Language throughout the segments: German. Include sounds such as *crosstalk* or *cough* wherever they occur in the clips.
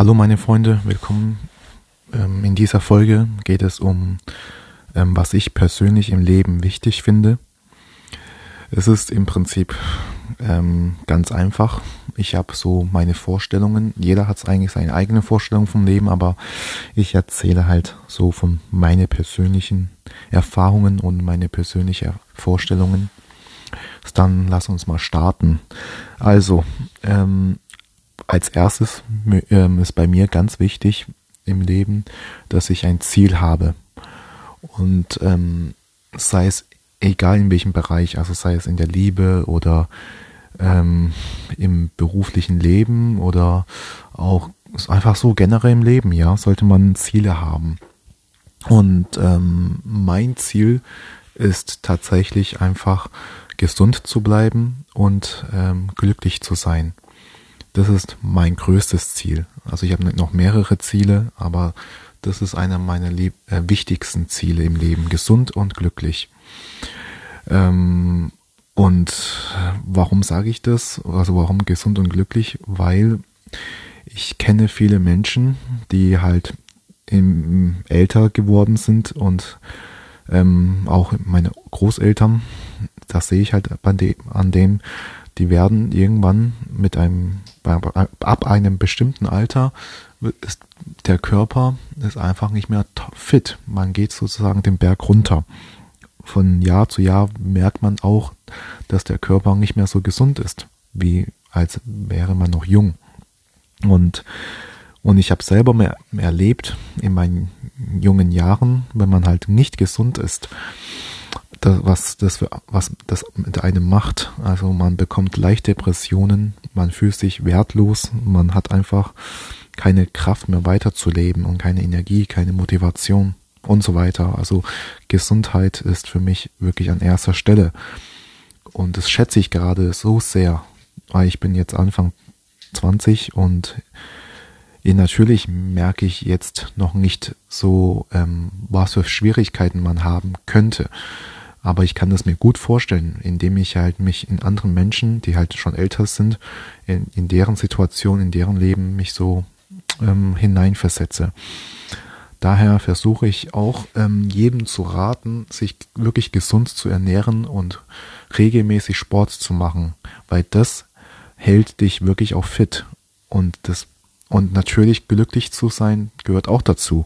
Hallo meine Freunde, willkommen. Ähm, in dieser Folge geht es um, ähm, was ich persönlich im Leben wichtig finde. Es ist im Prinzip ähm, ganz einfach. Ich habe so meine Vorstellungen. Jeder hat eigentlich seine eigene Vorstellung vom Leben, aber ich erzähle halt so von meine persönlichen Erfahrungen und meine persönlichen Vorstellungen. Dann lass uns mal starten. Also, ähm, als erstes ähm, ist bei mir ganz wichtig im Leben, dass ich ein Ziel habe. Und ähm, sei es egal in welchem Bereich, also sei es in der Liebe oder ähm, im beruflichen Leben oder auch einfach so generell im Leben, ja, sollte man Ziele haben. Und ähm, mein Ziel ist tatsächlich einfach gesund zu bleiben und ähm, glücklich zu sein. Das ist mein größtes Ziel. Also ich habe noch mehrere Ziele, aber das ist einer meiner lieb äh, wichtigsten Ziele im Leben. Gesund und glücklich. Ähm, und warum sage ich das? Also warum gesund und glücklich? Weil ich kenne viele Menschen, die halt im, älter geworden sind und ähm, auch meine Großeltern, das sehe ich halt an dem, an dem die werden irgendwann mit einem, ab einem bestimmten Alter ist der Körper ist einfach nicht mehr fit. Man geht sozusagen den Berg runter. Von Jahr zu Jahr merkt man auch, dass der Körper nicht mehr so gesund ist, wie als wäre man noch jung. Und, und ich habe selber mehr, erlebt in meinen jungen Jahren, wenn man halt nicht gesund ist, das, was, das, was das mit einem macht. Also man bekommt leicht Depressionen, man fühlt sich wertlos, man hat einfach keine Kraft mehr weiterzuleben und keine Energie, keine Motivation und so weiter. Also Gesundheit ist für mich wirklich an erster Stelle. Und das schätze ich gerade so sehr, weil ich bin jetzt Anfang 20 und natürlich merke ich jetzt noch nicht so, ähm, was für Schwierigkeiten man haben könnte. Aber ich kann das mir gut vorstellen, indem ich halt mich in anderen Menschen, die halt schon älter sind, in, in deren Situation, in deren Leben mich so ähm, hineinversetze. Daher versuche ich auch ähm, jedem zu raten, sich wirklich gesund zu ernähren und regelmäßig Sport zu machen, weil das hält dich wirklich auch fit und das und natürlich glücklich zu sein gehört auch dazu.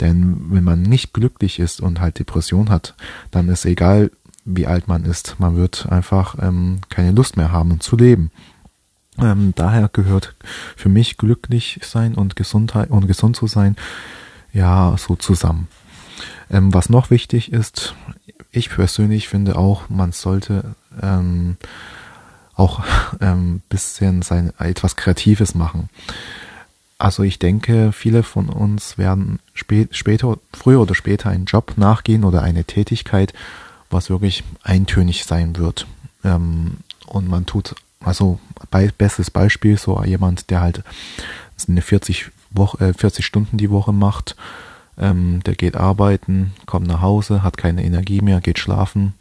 Denn wenn man nicht glücklich ist und halt Depression hat, dann ist egal, wie alt man ist, man wird einfach ähm, keine Lust mehr haben zu leben. Ähm, daher gehört für mich glücklich sein und Gesundheit und gesund zu sein, ja, so zusammen. Ähm, was noch wichtig ist, ich persönlich finde auch, man sollte ähm, auch *laughs* ähm, bisschen sein etwas Kreatives machen. Also ich denke, viele von uns werden spät, später, früher oder später einen Job nachgehen oder eine Tätigkeit, was wirklich eintönig sein wird. Ähm, und man tut, also bestes Beispiel, so jemand, der halt eine 40, Woche, äh, 40 Stunden die Woche macht, ähm, der geht arbeiten, kommt nach Hause, hat keine Energie mehr, geht schlafen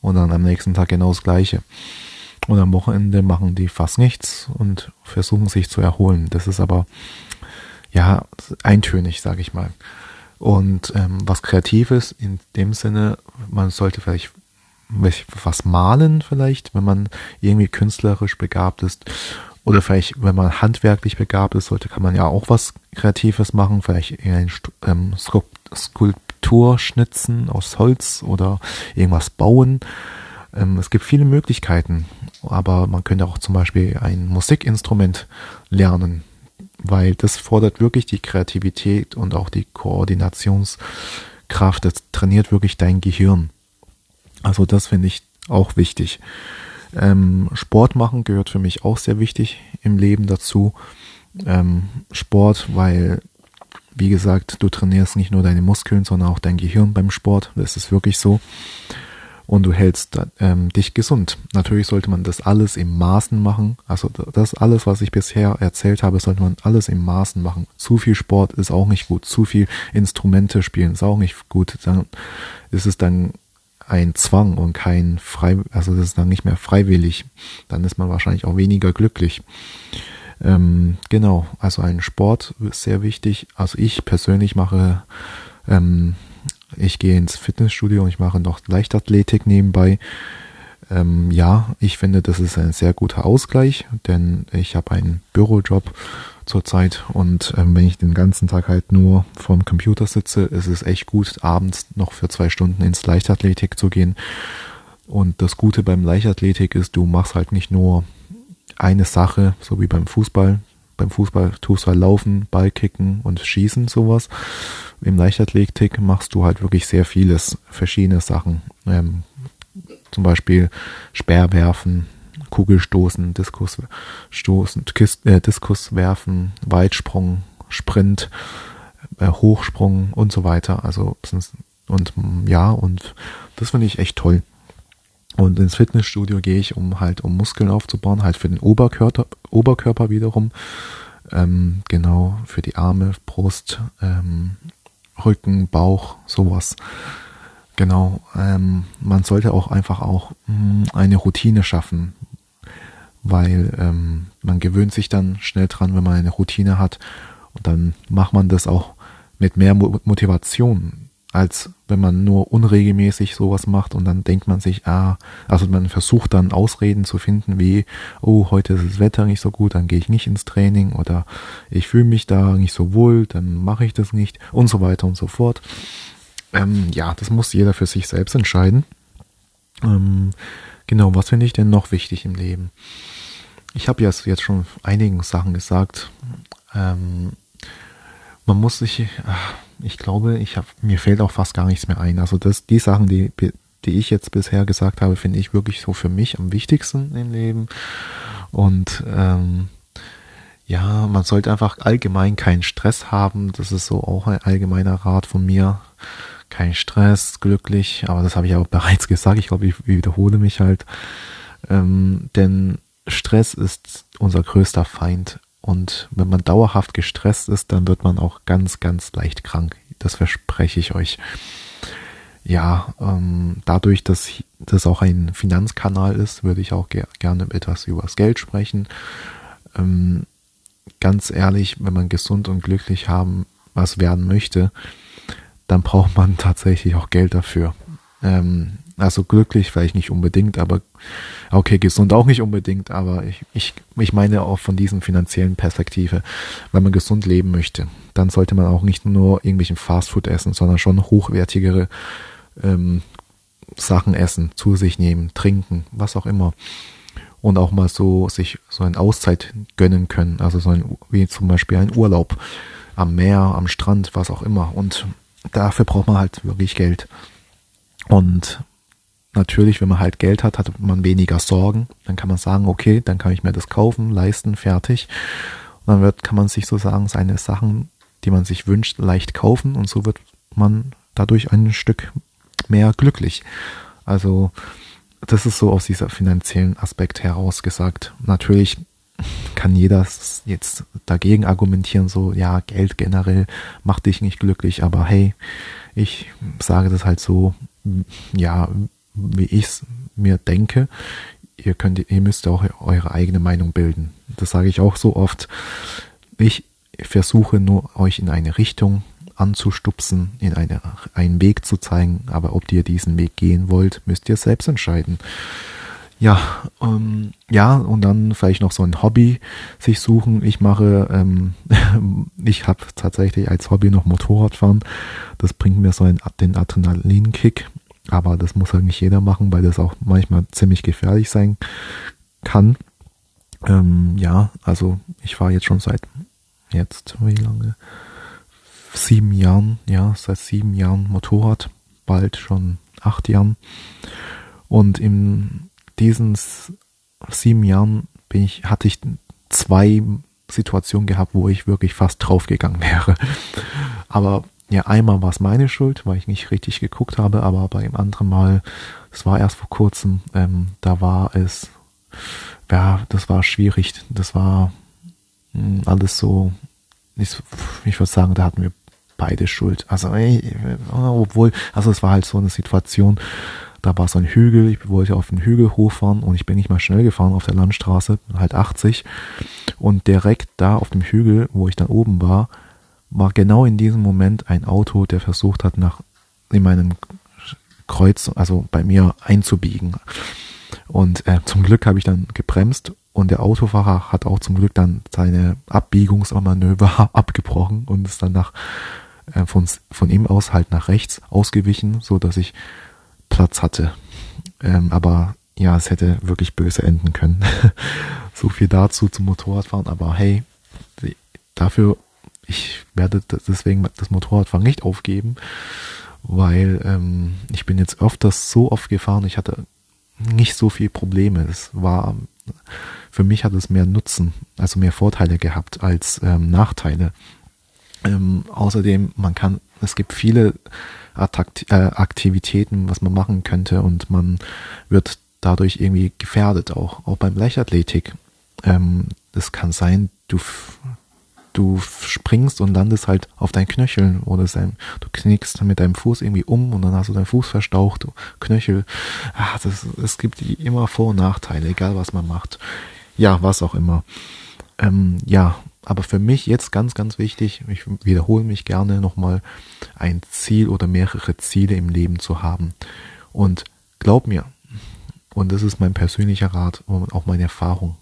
und dann am nächsten Tag genau das Gleiche. Und am Wochenende machen die fast nichts und versuchen sich zu erholen. Das ist aber ja eintönig, sage ich mal. Und ähm, was Kreatives in dem Sinne, man sollte vielleicht was malen vielleicht, wenn man irgendwie künstlerisch begabt ist. Oder vielleicht, wenn man handwerklich begabt ist, sollte, kann man ja auch was Kreatives machen. Vielleicht eine ähm, Skulptur schnitzen aus Holz oder irgendwas bauen. Ähm, es gibt viele Möglichkeiten, aber man könnte auch zum Beispiel ein Musikinstrument lernen, weil das fordert wirklich die Kreativität und auch die Koordinationskraft. Das trainiert wirklich dein Gehirn. Also das finde ich auch wichtig. Ähm, Sport machen gehört für mich auch sehr wichtig im Leben dazu. Ähm, Sport, weil, wie gesagt, du trainierst nicht nur deine Muskeln, sondern auch dein Gehirn beim Sport. Das ist wirklich so und du hältst ähm, dich gesund. Natürlich sollte man das alles im Maßen machen. Also das alles, was ich bisher erzählt habe, sollte man alles im Maßen machen. Zu viel Sport ist auch nicht gut. Zu viel Instrumente spielen ist auch nicht gut. Dann ist es dann ein Zwang und kein frei, also das ist dann nicht mehr freiwillig. Dann ist man wahrscheinlich auch weniger glücklich. Ähm, genau, also ein Sport ist sehr wichtig. Also ich persönlich mache, ähm, ich gehe ins Fitnessstudio und ich mache noch Leichtathletik nebenbei. Ähm, ja, ich finde, das ist ein sehr guter Ausgleich, denn ich habe einen Bürojob zurzeit und ähm, wenn ich den ganzen Tag halt nur vorm Computer sitze, ist es echt gut, abends noch für zwei Stunden ins Leichtathletik zu gehen. Und das Gute beim Leichtathletik ist, du machst halt nicht nur eine Sache, so wie beim Fußball. Beim Fußball tust du halt laufen, Ball kicken und schießen, sowas. Im Leichtathletik machst du halt wirklich sehr vieles, verschiedene Sachen. Ähm, zum Beispiel Speerwerfen, Kugelstoßen, Diskus stoßen, Kist, äh, Diskus werfen, Weitsprung, Sprint, äh, Hochsprung und so weiter. Also und ja, und das finde ich echt toll. Und ins Fitnessstudio gehe ich, um halt um Muskeln aufzubauen, halt für den Oberkörper, Oberkörper wiederum. Ähm, genau, für die Arme, Brust, ähm, Rücken, Bauch, sowas. Genau, ähm, man sollte auch einfach auch mh, hm, eine Routine schaffen, weil ähm, man gewöhnt sich dann schnell dran, wenn man eine Routine hat und dann macht man das auch mit mehr Motivation als wenn man nur unregelmäßig sowas macht und dann denkt man sich, ah, also man versucht dann Ausreden zu finden wie, oh, heute ist das Wetter nicht so gut, dann gehe ich nicht ins Training oder ich fühle mich da nicht so wohl, dann mache ich das nicht und so weiter und so fort. Ähm, ja, das muss jeder für sich selbst entscheiden. Ähm, genau, was finde ich denn noch wichtig im Leben? Ich habe jetzt, jetzt schon einigen Sachen gesagt. Ähm, man muss sich, ach, ich glaube, ich habe mir fällt auch fast gar nichts mehr ein. Also das, die Sachen, die, die ich jetzt bisher gesagt habe, finde ich wirklich so für mich am wichtigsten im Leben. Und ähm, ja, man sollte einfach allgemein keinen Stress haben. Das ist so auch ein allgemeiner Rat von mir. Kein Stress, glücklich, aber das habe ich auch *laughs* bereits gesagt. Ich glaube, ich wiederhole mich halt. Ähm, denn Stress ist unser größter Feind. Und wenn man dauerhaft gestresst ist, dann wird man auch ganz, ganz leicht krank. Das verspreche ich euch. Ja, ähm, dadurch, dass das auch ein Finanzkanal ist, würde ich auch ger gerne etwas über das Geld sprechen. Ähm, ganz ehrlich, wenn man gesund und glücklich haben, was werden möchte, dann braucht man *laughs* tatsächlich auch Geld dafür. Ähm, also glücklich vielleicht nicht unbedingt, aber okay, gesund auch nicht unbedingt, aber ich, ich, ich meine auch von diesen finanziellen Perspektive, wenn man gesund leben möchte, dann sollte man auch nicht nur irgendwelchen Fastfood essen, sondern schon hochwertigere ähm, Sachen essen, zu sich nehmen, trinken, was auch immer. Und auch mal so sich so eine Auszeit gönnen können, also so ein, wie zum Beispiel ein Urlaub am Meer, am Strand, was auch immer. Und dafür braucht man halt wirklich Geld. Und natürlich, wenn man halt Geld hat, hat man weniger Sorgen. Dann kann man sagen, okay, dann kann ich mir das kaufen, leisten, fertig. Und dann wird, kann man sich sozusagen seine Sachen, die man sich wünscht, leicht kaufen und so wird man dadurch ein Stück mehr glücklich. Also, das ist so aus dieser finanziellen Aspekt heraus gesagt. Natürlich kann jeder jetzt dagegen argumentieren, so, ja, Geld generell macht dich nicht glücklich, aber hey, ich sage das halt so, ja, wie ich es mir denke. Ihr könnt, ihr müsst auch eure eigene Meinung bilden. Das sage ich auch so oft. Ich versuche nur euch in eine Richtung anzustupsen, in eine, einen Weg zu zeigen, aber ob ihr diesen Weg gehen wollt, müsst ihr selbst entscheiden. Ja, ähm, ja, und dann vielleicht noch so ein Hobby sich suchen. Ich mache, ähm, *laughs* ich habe tatsächlich als Hobby noch Motorradfahren. Das bringt mir so einen, den Adrenalinkick. Aber das muss halt nicht jeder machen, weil das auch manchmal ziemlich gefährlich sein kann. Ähm, ja, also ich fahre jetzt schon seit jetzt, wie lange? Sieben Jahren, ja, seit sieben Jahren Motorrad, bald schon acht Jahren. Und in diesen sieben Jahren bin ich, hatte ich zwei Situationen gehabt, wo ich wirklich fast draufgegangen *laughs* wäre. Aber ja, einmal war es meine Schuld, weil ich nicht richtig geguckt habe, aber bei dem anderen Mal, es war erst vor kurzem, ähm, da war es, ja, das war schwierig. Das war mh, hm, alles so, ich, ich würde sagen, da hatten wir beide Schuld. Also, ey, obwohl, also es war halt so eine Situation, da war so ein Hügel, ich wollte auf den Hügel hochfahren und ich bin nicht mal schnell gefahren auf der Landstraße, halt 80. Und direkt da auf dem Hügel, wo ich dann oben war, war genau in diesem Moment ein Auto, der versucht hat, nach in meinem Kreuz, also bei mir einzubiegen. Und äh, zum Glück habe ich dann gebremst und der Autofahrer hat auch zum Glück dann seine Abbiegungsmanöver *laughs* abgebrochen und ist dann nach äh, von, von ihm aus halt nach rechts ausgewichen, so dass ich Platz hatte. Ähm, aber ja, es hätte wirklich böse enden können. *laughs* so viel dazu zum Motorradfahren. Aber hey, dafür, ich werde deswegen das Motorradfahren nicht aufgeben, weil ähm, ich bin jetzt öfters so oft gefahren, ich hatte nicht so viel Probleme. Es war, für mich hat es mehr Nutzen, also mehr Vorteile gehabt als ähm, Nachteile. Ähm, außerdem, man kann, es gibt viele Attakt äh, Aktivitäten, was man machen könnte und man wird dadurch irgendwie gefährdet auch, auch beim Leichtathletik. Ähm, das kann sein, du, du springst und landest halt auf deinen Knöcheln oder sein, du knickst mit deinem Fuß irgendwie um und dann hast du deinen Fuß verstaucht, Knöchel. Ah, das, es gibt immer Vor- und Nachteile, egal was man macht. Ja, was auch immer. Ähm, ja, aber für mich jetzt ganz, ganz wichtig, ich wiederhole mich gerne nochmal, ein Ziel oder mehrere Ziele im Leben zu haben. Und glaub mir, und das ist mein persönlicher Rat und auch meine Erfahrung,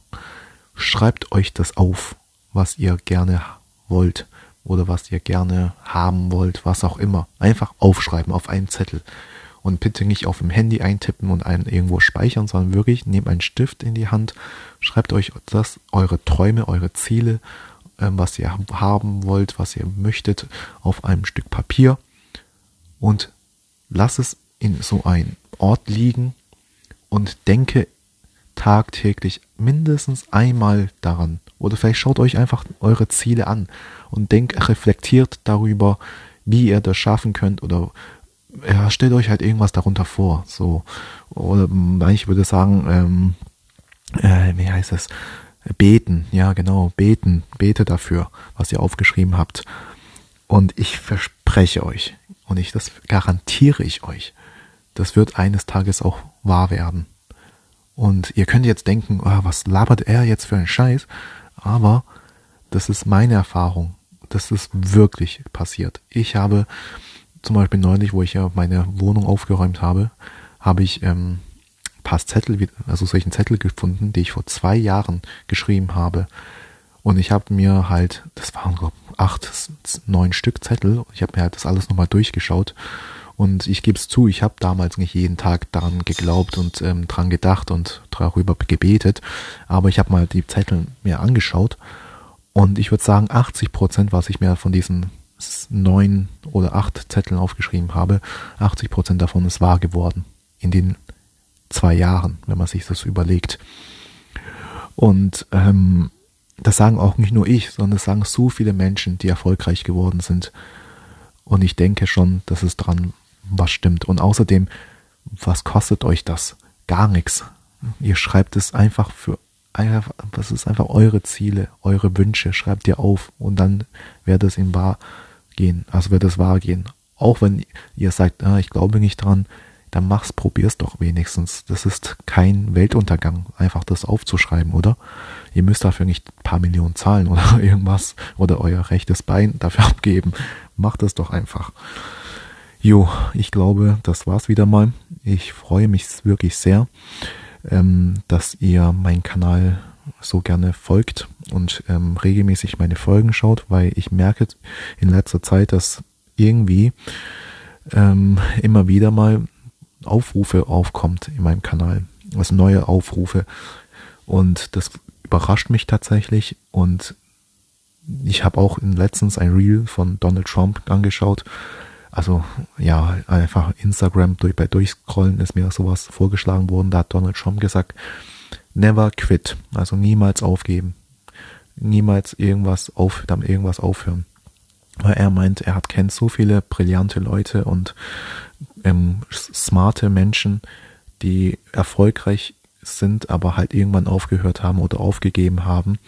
schreibt euch das auf, was ihr gerne wollt oder was ihr gerne haben wollt, was auch immer. Einfach aufschreiben auf einen Zettel. Und bitte nicht auf dem Handy eintippen und einen irgendwo speichern, sondern wirklich nehmt einen Stift in die Hand, schreibt euch das, eure Träume, eure Ziele, äh, was ihr haben wollt, was ihr möchtet, auf einem Stück Papier und lasst es in so einen Ort liegen und denke tagtäglich mindestens einmal daran. Oder vielleicht schaut euch einfach eure Ziele an und denkt, reflektiert darüber, wie ihr das schaffen könnt oder ja, stellt euch halt irgendwas darunter vor. So. Oder ich würde sagen, ähm, äh, wie heißt es? Beten, ja genau, beten, bete dafür, was ihr aufgeschrieben habt. Und ich verspreche euch, und ich das garantiere ich euch, das wird eines Tages auch wahr werden. Und ihr könnt jetzt denken, oh, was labert er jetzt für einen Scheiß? Aber das ist meine Erfahrung. Das ist wirklich passiert. Ich habe zum Beispiel neulich, wo ich ja meine Wohnung aufgeräumt habe, habe ich ähm, paar Zettel, also solchen Zettel gefunden, die ich vor zwei Jahren geschrieben habe. Und ich habe mir halt, das waren acht, neun Stück Zettel. Ich habe mir halt das alles nochmal durchgeschaut. Und ich gebe es zu, ich habe damals nicht jeden Tag daran geglaubt und ähm, dran gedacht und darüber gebetet. Aber ich habe mal die Zettel mir angeschaut. Und ich würde sagen, 80 Prozent, was ich mir von diesen neun oder acht Zetteln aufgeschrieben habe, 80 Prozent davon ist wahr geworden. In den zwei Jahren, wenn man sich das überlegt. Und ähm, das sagen auch nicht nur ich, sondern das sagen so viele Menschen, die erfolgreich geworden sind. Und ich denke schon, dass es dran was stimmt. Und außerdem, was kostet euch das? Gar nichts. Ihr schreibt es einfach für was ist einfach eure Ziele, eure Wünsche, schreibt ihr auf und dann wird es in wahr gehen, also wird es wahr gehen. Auch wenn ihr sagt, ah, ich glaube nicht dran, dann mach's, probier's doch wenigstens. Das ist kein Weltuntergang, einfach das aufzuschreiben, oder? Ihr müsst dafür nicht ein paar Millionen zahlen oder *laughs* irgendwas oder euer rechtes Bein dafür abgeben. Macht es doch einfach. Jo, ich glaube, das war's wieder mal. Ich freue mich wirklich sehr, ähm, dass ihr meinen Kanal so gerne folgt und ähm, regelmäßig meine Folgen schaut, weil ich merke in letzter Zeit, dass irgendwie ähm, immer wieder mal Aufrufe aufkommt in meinem Kanal, also neue Aufrufe. Und das überrascht mich tatsächlich. Und ich habe auch letztens ein Reel von Donald Trump angeschaut. Also ja, einfach Instagram durch, bei Durchscrollen ist mir sowas vorgeschlagen worden. Da hat Donald Trump gesagt, never quit, also niemals aufgeben, niemals irgendwas auf, damit irgendwas aufhören. Weil er meint, er hat kennt so viele brillante Leute und ähm, smarte Menschen, die erfolgreich sind, aber halt irgendwann aufgehört haben oder aufgegeben haben.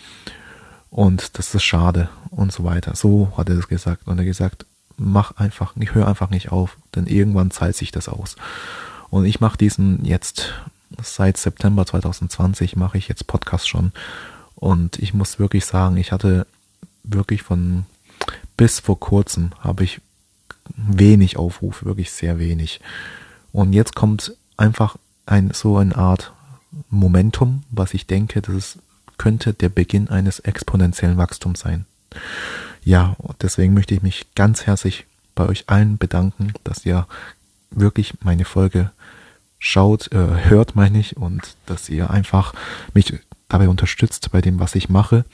Und das ist schade und so weiter. So hat er es gesagt. Und er gesagt, mach einfach, ich höre einfach nicht auf, denn irgendwann zahlt sich das aus. Und ich mache diesen jetzt seit September 2020 mache ich jetzt Podcast schon Und ich muss wirklich sagen, ich hatte wirklich von bis vor kurzem habe ich wenig Aufrufe, wirklich sehr wenig. Und jetzt kommt einfach ein, so eine Art Momentum, was ich denke, das ist, könnte der Beginn eines exponentiellen Wachstums sein. Ja, deswegen möchte ich mich ganz herzlich bei euch allen bedanken, dass ihr wirklich meine Folge schaut, äh, hört, meine ich, und dass ihr einfach mich dabei unterstützt bei dem, was ich mache.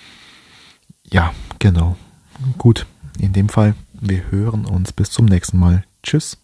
Ja, genau. Gut, in dem Fall, wir hören uns bis zum nächsten Mal. Tschüss.